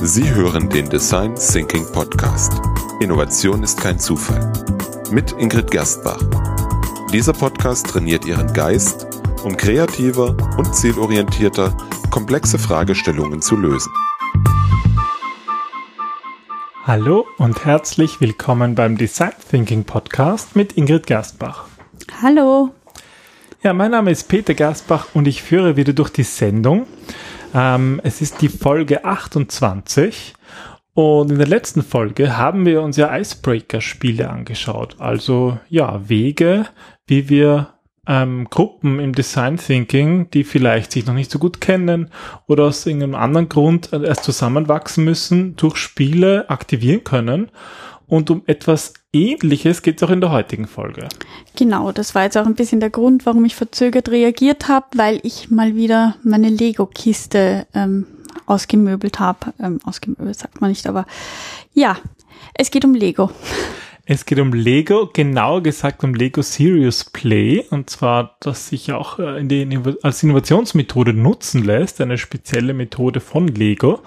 Sie hören den Design Thinking Podcast. Innovation ist kein Zufall. Mit Ingrid Gerstbach. Dieser Podcast trainiert Ihren Geist, um kreativer und zielorientierter komplexe Fragestellungen zu lösen. Hallo und herzlich willkommen beim Design Thinking Podcast mit Ingrid Gerstbach. Hallo. Ja, mein Name ist Peter Gerstbach und ich führe wieder durch die Sendung. Ähm, es ist die Folge 28 und in der letzten Folge haben wir uns ja Icebreaker-Spiele angeschaut. Also ja, Wege, wie wir ähm, Gruppen im Design Thinking, die vielleicht sich noch nicht so gut kennen oder aus irgendeinem anderen Grund erst zusammenwachsen müssen, durch Spiele aktivieren können. Und um etwas Ähnliches geht es auch in der heutigen Folge. Genau, das war jetzt auch ein bisschen der Grund, warum ich verzögert reagiert habe, weil ich mal wieder meine Lego-Kiste ähm, ausgemöbelt habe. Ähm, ausgemöbelt sagt man nicht, aber ja, es geht um Lego. Es geht um Lego, genauer gesagt um Lego Serious Play und zwar, dass sich auch äh, in die, als Innovationsmethode nutzen lässt, eine spezielle Methode von Lego.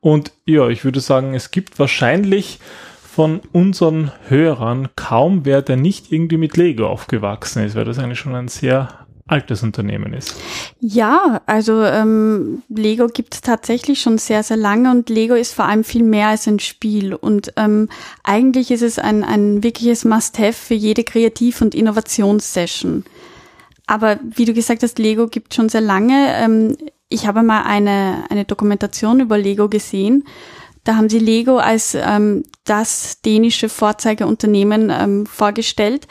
Und ja, ich würde sagen, es gibt wahrscheinlich von unseren Hörern kaum wer, der nicht irgendwie mit Lego aufgewachsen ist, weil das eigentlich schon ein sehr altes Unternehmen ist. Ja, also ähm, Lego gibt es tatsächlich schon sehr, sehr lange und Lego ist vor allem viel mehr als ein Spiel. Und ähm, eigentlich ist es ein, ein wirkliches Must-Have für jede Kreativ- und Innovationssession. Aber wie du gesagt hast, Lego gibt schon sehr lange. Ähm, ich habe mal eine, eine Dokumentation über Lego gesehen da haben sie Lego als ähm, das dänische Vorzeigeunternehmen ähm, vorgestellt,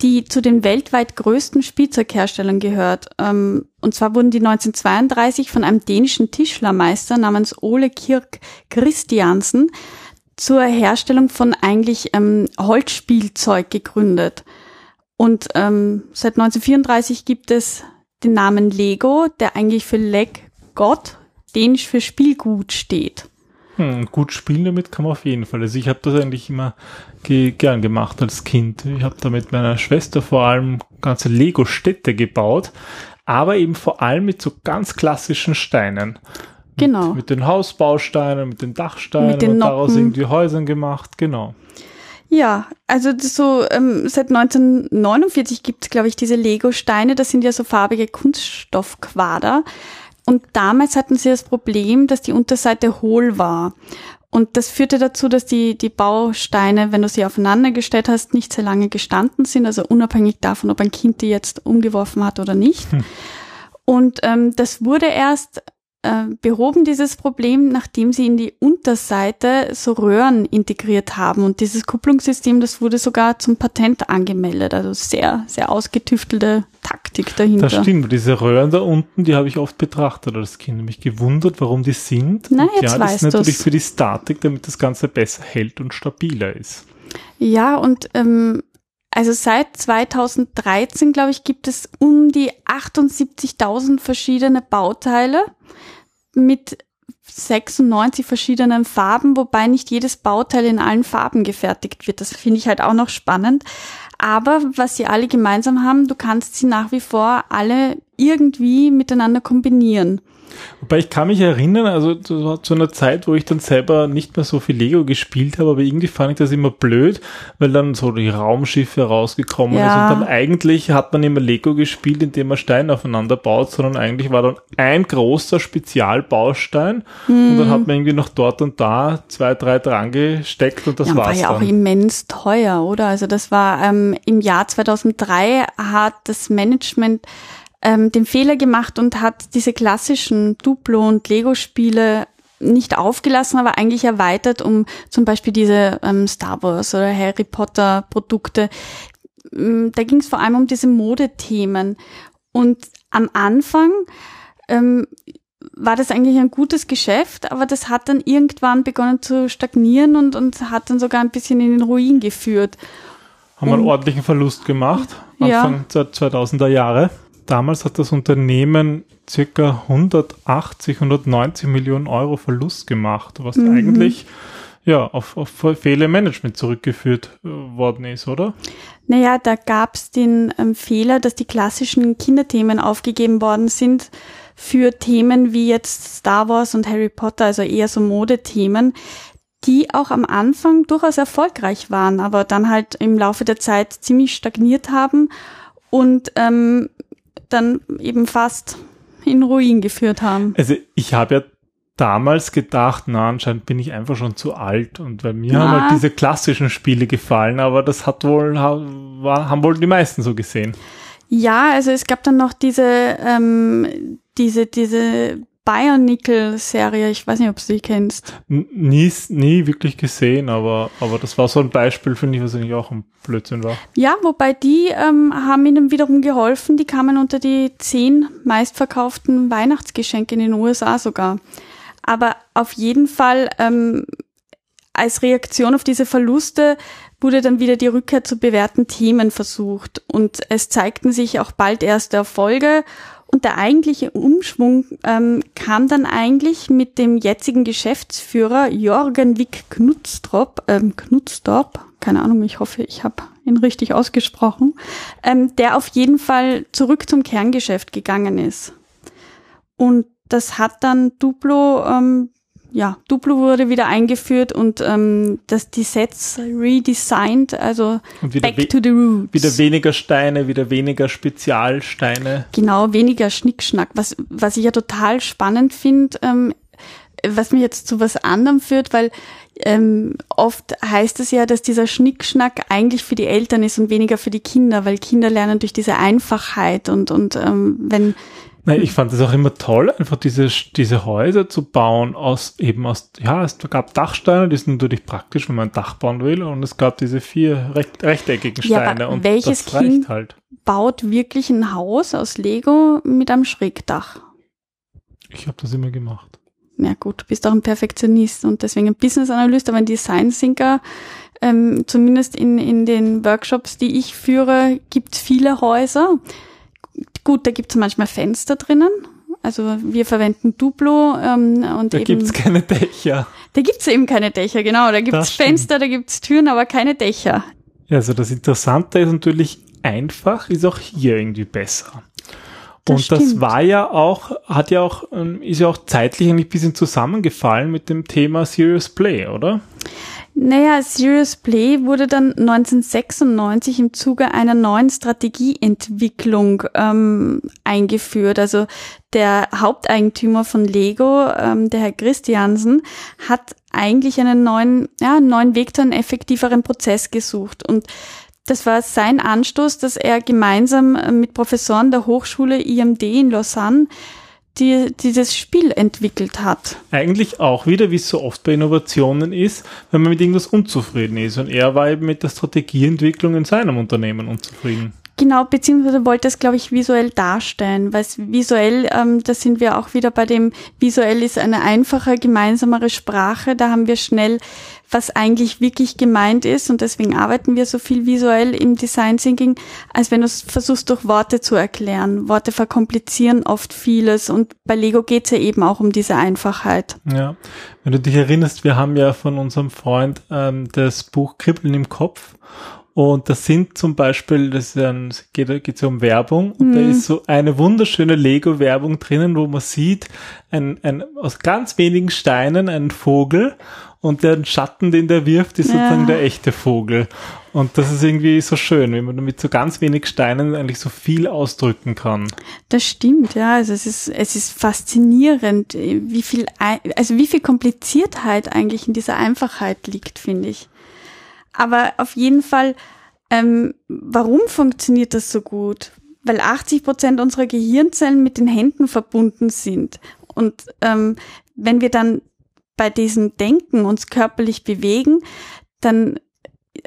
die zu den weltweit größten Spielzeugherstellern gehört. Ähm, und zwar wurden die 1932 von einem dänischen Tischlermeister namens Ole Kirk Christiansen zur Herstellung von eigentlich ähm, Holzspielzeug gegründet. Und ähm, seit 1934 gibt es den Namen Lego, der eigentlich für Leg Gott, dänisch für Spielgut steht. Hm, gut spielen damit kann man auf jeden Fall. Also ich habe das eigentlich immer ge gern gemacht als Kind. Ich habe da mit meiner Schwester vor allem ganze Lego-Städte gebaut, aber eben vor allem mit so ganz klassischen Steinen. Genau. Mit, mit den Hausbausteinen, mit den Dachsteinen mit den und daraus irgendwie Häusern gemacht, genau. Ja, also so ähm, seit 1949 gibt es, glaube ich, diese Lego-Steine. Das sind ja so farbige Kunststoffquader. Und damals hatten sie das Problem, dass die Unterseite hohl war. Und das führte dazu, dass die, die Bausteine, wenn du sie aufeinander gestellt hast, nicht sehr lange gestanden sind, also unabhängig davon, ob ein Kind die jetzt umgeworfen hat oder nicht. Hm. Und ähm, das wurde erst äh, behoben dieses Problem, nachdem sie in die Unterseite so Röhren integriert haben. Und dieses Kupplungssystem, das wurde sogar zum Patent angemeldet. Also sehr, sehr ausgetüftelte Taktik dahinter. Das stimmt. Diese Röhren da unten, die habe ich oft betrachtet als Kind. Mich gewundert, warum die sind. Na, jetzt ja, das ist natürlich du's. für die Statik, damit das Ganze besser hält und stabiler ist. Ja, und ähm, also seit 2013, glaube ich, gibt es um die 78.000 verschiedene Bauteile mit 96 verschiedenen Farben, wobei nicht jedes Bauteil in allen Farben gefertigt wird. Das finde ich halt auch noch spannend. Aber was sie alle gemeinsam haben, du kannst sie nach wie vor alle irgendwie miteinander kombinieren. Wobei ich kann mich erinnern, also zu, einer Zeit, wo ich dann selber nicht mehr so viel Lego gespielt habe, aber irgendwie fand ich das immer blöd, weil dann so die Raumschiffe rausgekommen ja. ist und dann eigentlich hat man immer Lego gespielt, indem man Steine aufeinander baut, sondern eigentlich war dann ein großer Spezialbaustein mhm. und dann hat man irgendwie noch dort und da zwei, drei dran gesteckt und das ja, war's war ja dann. auch immens teuer, oder? Also das war ähm, im Jahr 2003 hat das Management ähm, den Fehler gemacht und hat diese klassischen Duplo- und Lego-Spiele nicht aufgelassen, aber eigentlich erweitert um zum Beispiel diese ähm, Star Wars oder Harry Potter Produkte. Ähm, da ging es vor allem um diese Modethemen. Und am Anfang ähm, war das eigentlich ein gutes Geschäft, aber das hat dann irgendwann begonnen zu stagnieren und, und hat dann sogar ein bisschen in den Ruin geführt. Haben wir einen ordentlichen Verlust gemacht, Anfang ja. der 2000er Jahre. Damals hat das Unternehmen circa 180, 190 Millionen Euro Verlust gemacht, was mhm. eigentlich ja, auf, auf Fehlermanagement zurückgeführt äh, worden ist, oder? Naja, da gab es den ähm, Fehler, dass die klassischen Kinderthemen aufgegeben worden sind für Themen wie jetzt Star Wars und Harry Potter, also eher so Modethemen, die auch am Anfang durchaus erfolgreich waren, aber dann halt im Laufe der Zeit ziemlich stagniert haben und ähm, dann eben fast in Ruin geführt haben. Also ich habe ja damals gedacht, na, anscheinend bin ich einfach schon zu alt und bei mir Na. haben halt diese klassischen Spiele gefallen, aber das hat wohl, haben wohl die meisten so gesehen. Ja, also es gab dann noch diese, ähm, diese, diese Bionicle-Serie, ich weiß nicht, ob du die kennst. Nie, nie wirklich gesehen, aber, aber das war so ein Beispiel, finde ich, was eigentlich auch ein Blödsinn war. Ja, wobei die ähm, haben ihnen wiederum geholfen, die kamen unter die zehn meistverkauften Weihnachtsgeschenke in den USA sogar. Aber auf jeden Fall ähm, als Reaktion auf diese Verluste wurde dann wieder die Rückkehr zu bewährten Themen versucht und es zeigten sich auch bald erste Erfolge und der eigentliche Umschwung ähm, kam dann eigentlich mit dem jetzigen Geschäftsführer Jorgen Wick Knudstrop, ähm, Knudstorp, keine Ahnung, ich hoffe, ich habe ihn richtig ausgesprochen, ähm, der auf jeden Fall zurück zum Kerngeschäft gegangen ist. Und das hat dann Duplo, ähm, ja, Duplo wurde wieder eingeführt und ähm, das die Sets redesigned, also back to the roots. wieder weniger Steine, wieder weniger Spezialsteine. Genau, weniger Schnickschnack. Was, was ich ja total spannend finde, ähm, was mich jetzt zu was anderem führt, weil ähm, oft heißt es ja, dass dieser Schnickschnack eigentlich für die Eltern ist und weniger für die Kinder, weil Kinder lernen durch diese Einfachheit und, und ähm, wenn, Nein, ich fand es auch immer toll, einfach diese, diese Häuser zu bauen aus eben aus, ja, es gab Dachsteine, die sind natürlich praktisch, wenn man ein Dach bauen will, und es gab diese vier recht, rechteckigen Ja, Steine und welches das reicht Kind- halt. baut wirklich ein Haus aus Lego mit einem Schrägdach. Ich habe das immer gemacht. Ja gut, du bist auch ein Perfektionist und deswegen ein Business Analyst, aber ein Design Thinker, ähm, zumindest in, in den Workshops, die ich führe, gibt's viele Häuser. Gut, da gibt's manchmal Fenster drinnen. Also wir verwenden Duplo ähm, und Da eben gibt's keine Dächer. da gibt's eben keine Dächer, genau. Da Das gibt's stimmt. Fenster, da gibt's Türen, aber keine Dächer. Ja, also das Interessante ist natürlich, einfach ist auch hier irgendwie besser. Das und das stimmt. war ja auch, hat ja auch, ähm, ist ja auch zeitlich eigentlich ein bisschen zusammengefallen mit dem Thema Serious Play, oder? Naja, Serious Play wurde dann 1996 im Zuge einer neuen Strategieentwicklung ähm, eingeführt. Also der Haupteigentümer von Lego, ähm, der Herr Christiansen, hat eigentlich einen neuen, ja, neuen Weg zu einem effektiveren Prozess gesucht. Und das war sein Anstoß, dass er gemeinsam mit Professoren der Hochschule IMD in Lausanne die, dieses Spiel entwickelt hat. Eigentlich auch wieder, wie es so oft bei Innovationen ist, wenn man mit irgendwas unzufrieden ist. Und er war eben mit der Strategieentwicklung in seinem Unternehmen unzufrieden. Genau, beziehungsweise wollte es, glaube ich, visuell darstellen, weil es visuell, ähm, da sind wir auch wieder bei dem, visuell ist eine einfache, gemeinsamere Sprache, da haben wir schnell, was eigentlich wirklich gemeint ist und deswegen arbeiten wir so viel visuell im Design Thinking, als wenn du es versuchst durch Worte zu erklären. Worte verkomplizieren oft vieles und bei Lego geht's ja eben auch um diese Einfachheit. Ja, wenn du dich erinnerst, wir haben ja von unserem Freund ähm, das Buch Kribbeln im Kopf und das sind zum Beispiel, das ist ein, geht, geht so um Werbung und da ist so eine wunderschöne Lego-Werbung drinnen, wo man sieht, ein, ein, aus ganz wenigen Steinen einen Vogel und der Schatten, den der wirft, ist Ja. sozusagen der echte Vogel. Und das ist irgendwie so schön, wenn man mit so ganz wenig Steinen eigentlich so viel ausdrücken kann. Das stimmt, ja. Also es ist, es ist faszinierend, wie viel, also wie viel Kompliziertheit eigentlich in dieser Einfachheit liegt, finde ich. Aber auf jeden Fall, ähm, warum funktioniert das so gut? Weil 80 Prozent unserer Gehirnzellen mit den Händen verbunden sind. Und ähm, wenn wir dann bei diesem Denken uns körperlich bewegen, dann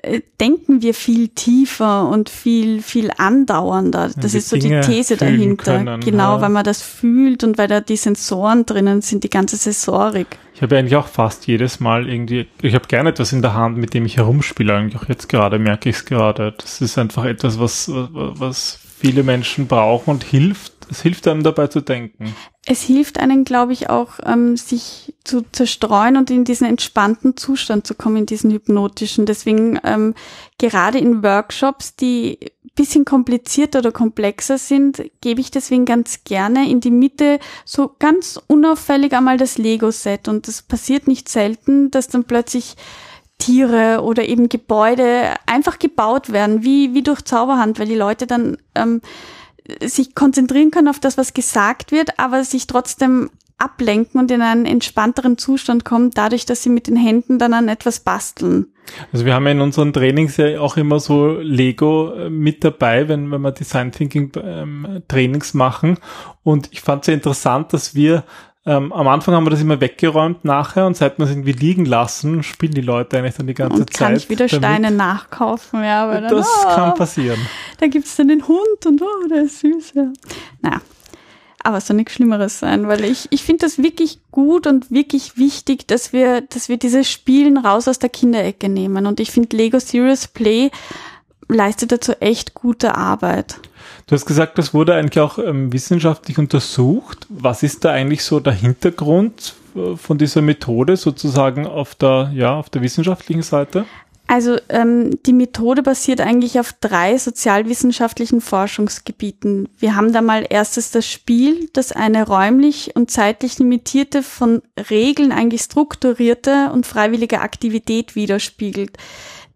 äh, denken wir viel tiefer und viel, viel andauernder. Das ist so die Dinge These fühlen dahinter. können, genau, ja. weil man das fühlt und weil da die Sensoren drinnen sind, die ganze Sensorik. Ich habe eigentlich auch fast jedes Mal irgendwie, ich habe gerne etwas in der Hand, mit dem ich herumspiele, eigentlich auch jetzt gerade, merke ich es gerade. Das ist einfach etwas, was, was viele Menschen brauchen und hilft. Es hilft einem dabei zu denken. Es hilft einem, glaube ich, auch, ähm, sich zu zerstreuen und in diesen entspannten Zustand zu kommen, in diesen hypnotischen. Deswegen ähm, gerade in Workshops, die bisschen komplizierter oder komplexer sind, gebe ich deswegen ganz gerne in die Mitte so ganz unauffällig einmal das Lego-Set. Und das passiert nicht selten, dass dann plötzlich Tiere oder eben Gebäude einfach gebaut werden, wie, wie durch Zauberhand, weil die Leute dann ähm, sich konzentrieren können auf das, was gesagt wird, aber sich trotzdem ablenken und in einen entspannteren Zustand kommen, dadurch, dass sie mit den Händen dann an etwas basteln. Also wir haben ja in unseren Trainings ja auch immer so Lego äh, mit dabei, wenn, wenn wir Design Thinking ähm, Trainings machen. Und ich fand es sehr interessant, dass wir ähm, am Anfang haben wir das immer weggeräumt nachher und seit wir es irgendwie liegen lassen, spielen die Leute eigentlich dann die ganze und Zeit. Kann ich wieder damit. Steine nachkaufen, ja. Aber dann, das oh, kann passieren. Da gibt's dann den Hund und oh, der ist süß, ja. Naja, aber es soll nichts Schlimmeres sein, weil ich, ich finde das wirklich gut und wirklich wichtig, dass wir, dass wir dieses Spielen raus aus der Kinderecke nehmen. Und ich finde Lego Serious Play leistet dazu echt gute Arbeit. Du hast gesagt, das wurde eigentlich auch ähm, wissenschaftlich untersucht. Was ist da eigentlich so der Hintergrund äh, von dieser Methode sozusagen auf der, ja, auf der wissenschaftlichen Seite? Also ähm, die Methode basiert eigentlich auf drei sozialwissenschaftlichen Forschungsgebieten. Wir haben da mal erstes das Spiel, das eine räumlich und zeitlich limitierte, von Regeln eigentlich strukturierte und freiwillige Aktivität widerspiegelt.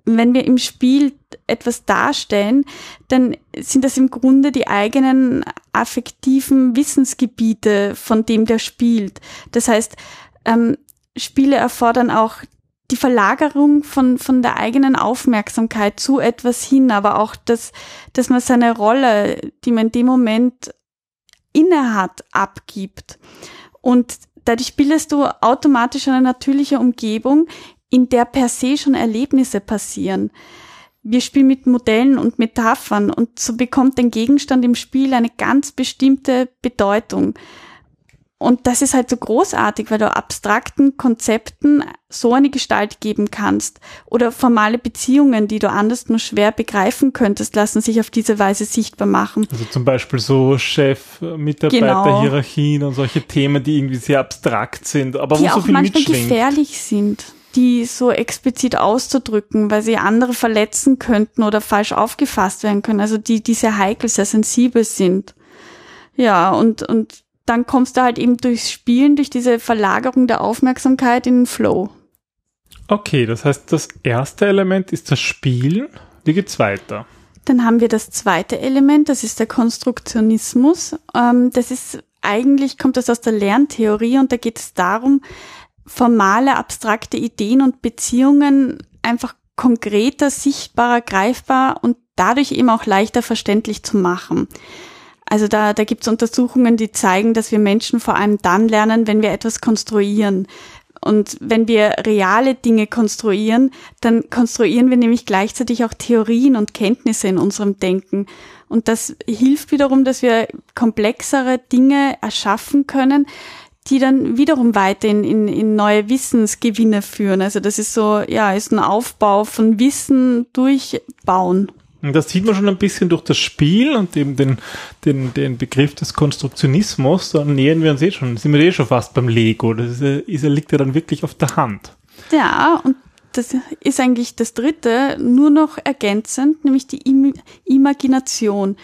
Wenn wir im Spiel etwas darstellen, dann sind das im Grunde die eigenen affektiven Wissensgebiete von dem, der spielt. Das heißt, ähm, Spiele erfordern auch die Verlagerung von, von der eigenen Aufmerksamkeit zu etwas hin, aber auch, dass, dass man seine Rolle, die man in dem Moment inne hat, abgibt. Und dadurch bildest du automatisch eine natürliche Umgebung, in der per se schon Erlebnisse passieren. Wir spielen mit Modellen und Metaphern und so bekommt ein Gegenstand im Spiel eine ganz bestimmte Bedeutung. Und das ist halt so großartig, weil du abstrakten Konzepten so eine Gestalt geben kannst. Oder formale Beziehungen, die du anders nur schwer begreifen könntest, lassen sich auf diese Weise sichtbar machen. Also zum Beispiel so Chef-Mitarbeiter-Hierarchien genau. und solche Themen, die irgendwie sehr abstrakt sind, aber die wo so viel manchmal mitschwingt. gefährlich sind die so explizit auszudrücken, weil sie andere verletzen könnten oder falsch aufgefasst werden können, also die, die sehr heikel, sehr sensibel sind. Ja, und, und dann kommst du halt eben durchs Spielen, durch diese Verlagerung der Aufmerksamkeit in den Flow. Okay, das heißt, das erste Element ist das Spielen. Wie geht's weiter? Dann haben wir das zweite Element, das ist der Konstruktionismus. Ähm, das ist eigentlich, kommt das aus der Lerntheorie und da geht es darum, formale, abstrakte Ideen und Beziehungen einfach konkreter, sichtbarer, greifbar und dadurch eben auch leichter verständlich zu machen. Also da, da gibt es Untersuchungen, die zeigen, dass wir Menschen vor allem dann lernen, wenn wir etwas konstruieren. Und wenn wir reale Dinge konstruieren, dann konstruieren wir nämlich gleichzeitig auch Theorien und Kenntnisse in unserem Denken. Und das hilft wiederum, dass wir komplexere Dinge erschaffen können, die dann wiederum weiter in, in, in neue Wissensgewinne führen. Also das ist so, ja, ist ein Aufbau von Wissen durchbauen. Das sieht man schon ein bisschen durch das Spiel und eben den, den, den Begriff des Konstruktionismus. Da nähern wir uns eh schon, sind wir eh schon fast beim Lego. Das ist, liegt ja dann wirklich auf der Hand. Ja, und das ist eigentlich das dritte, nur noch ergänzend, nämlich die Im Imagination.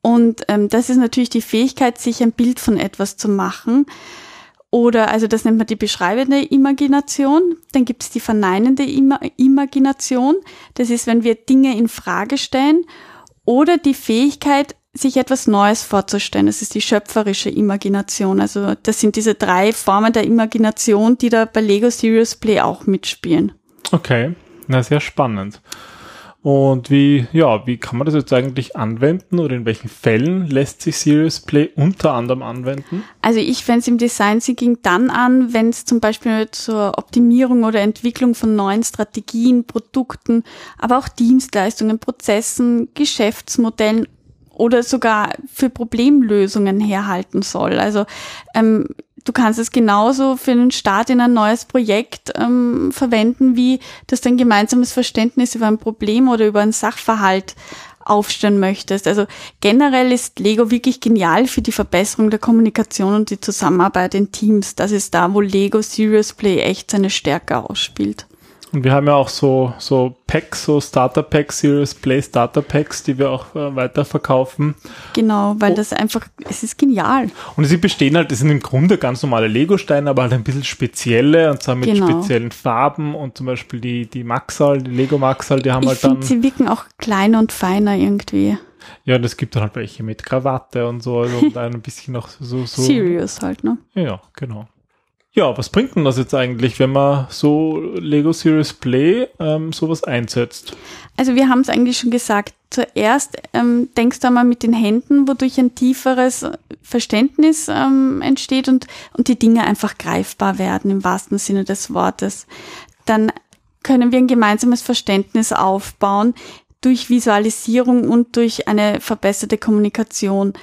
Und ähm, das ist natürlich die Fähigkeit, sich ein Bild von etwas zu machen. Oder, also das nennt man die beschreibende Imagination. Dann gibt es die verneinende Ima Imagination. Das ist, wenn wir Dinge in Frage stellen. Oder die Fähigkeit, sich etwas Neues vorzustellen. Das ist die schöpferische Imagination. Also das sind diese drei Formen der Imagination, die da bei Lego Serious Play auch mitspielen. Okay, na sehr spannend. Und wie, ja, wie kann man das jetzt eigentlich anwenden oder in welchen Fällen lässt sich Serious Play unter anderem anwenden? Also ich fände es im Design Thinking dann an, wenn es zum Beispiel zur Optimierung oder Entwicklung von neuen Strategien, Produkten, aber auch Dienstleistungen, Prozessen, Geschäftsmodellen oder sogar für Problemlösungen herhalten soll. Also ähm, du kannst es genauso für einen Start in ein neues Projekt ähm, verwenden, wie dass du ein gemeinsames Verständnis über ein Problem oder über einen Sachverhalt aufstellen möchtest. Also generell ist Lego wirklich genial für die Verbesserung der Kommunikation und die Zusammenarbeit in Teams. Das ist da, wo Lego Serious Play echt seine Stärke ausspielt. Und wir haben ja auch so, so Packs, so Starter Packs, Serious Play Starter Packs, die wir auch äh, weiterverkaufen. Genau, weil oh. das einfach, es ist genial. Und sie bestehen halt, das sind im Grunde ganz normale Lego-Steine, aber halt ein bisschen spezielle und zwar mit genau. speziellen Farben und zum Beispiel die, die Maxal, die Lego Maxal, die haben ich halt dann. Sie wirken auch kleiner und feiner irgendwie. Ja, und es gibt dann halt welche mit Krawatte und so, also und ein bisschen noch so, so. Serious halt, ne? Ja, genau. Ja, was bringt denn das jetzt eigentlich, wenn man so Lego Series Play ähm, sowas einsetzt? Also wir haben es eigentlich schon gesagt. Zuerst ähm, denkst du einmal mit den Händen, wodurch ein tieferes Verständnis ähm, entsteht und, und die Dinge einfach greifbar werden im wahrsten Sinne des Wortes. Dann können wir ein gemeinsames Verständnis aufbauen durch Visualisierung und durch eine verbesserte Kommunikation.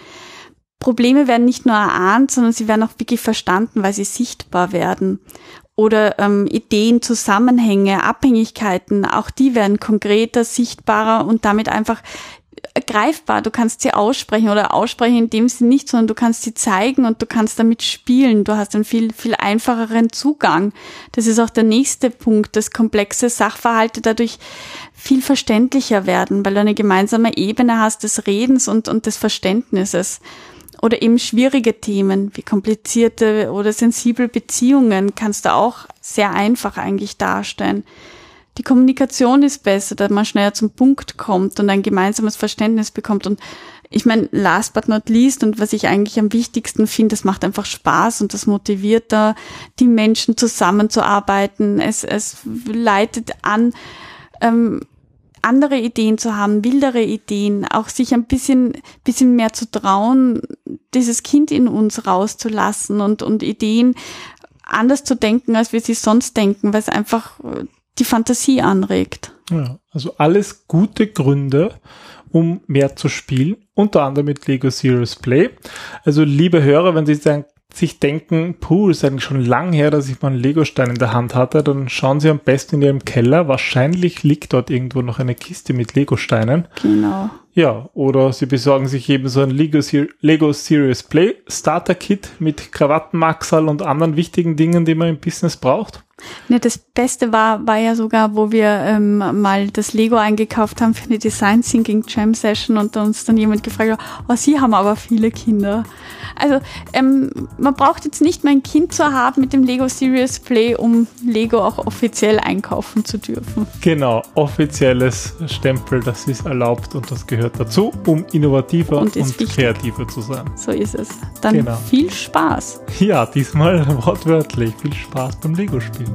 Probleme werden nicht nur erahnt, sondern sie werden auch wirklich verstanden, weil sie sichtbar werden. Oder ähm, Ideen, Zusammenhänge, Abhängigkeiten, auch die werden konkreter, sichtbarer und damit einfach greifbar. Du kannst sie aussprechen oder aussprechen in dem Sinne nicht, sondern du kannst sie zeigen und du kannst damit spielen. Du hast einen viel, viel einfacheren Zugang. Das ist auch der nächste Punkt, dass komplexe Sachverhalte dadurch viel verständlicher werden, weil du eine gemeinsame Ebene hast des Redens und, und des Verständnisses oder eben schwierige Themen wie komplizierte oder sensible Beziehungen kannst du auch sehr einfach eigentlich darstellen. Die Kommunikation ist besser, dass man schneller zum Punkt kommt und ein gemeinsames Verständnis bekommt. Und ich meine, last but not least und was ich eigentlich am wichtigsten finde, es macht einfach Spaß und das motiviert da, die Menschen zusammenzuarbeiten. Es, es leitet an, ähm, andere Ideen zu haben, wildere Ideen, auch sich ein bisschen, bisschen mehr zu trauen, dieses Kind in uns rauszulassen und, und Ideen anders zu denken, als wir sie sonst denken, weil es einfach die Fantasie anregt. Ja, also alles gute Gründe, um mehr zu spielen, unter anderem mit Lego Serious Play. Also liebe Hörer, wenn Sie sagen, sich denken, puh, ist eigentlich schon lang her, dass ich mal einen Legostein in der Hand hatte, dann schauen Sie am besten in Ihrem Keller. Wahrscheinlich liegt dort irgendwo noch eine Kiste mit Legosteinen. Genau. Ja, oder Sie besorgen sich eben so ein Lego, Lego Serious Play Starter Kit mit Krawattenmaxal und anderen wichtigen Dingen, die man im Business braucht. Ne, das Beste war, war ja sogar, wo wir ähm, mal das Lego eingekauft haben für eine Design Thinking Jam Session und uns dann jemand gefragt hat, oh, Sie haben aber viele Kinder. Also ähm, man braucht jetzt nicht mehr ein Kind zu haben mit dem Lego Serious Play, um Lego auch offiziell einkaufen zu dürfen. Genau, offizielles Stempel, das ist erlaubt und das gehört dazu, um innovativer und, und kreativer zu sein. So ist es. Dann genau. viel Spaß. Ja, diesmal wortwörtlich. Viel Spaß beim Lego-Spielen.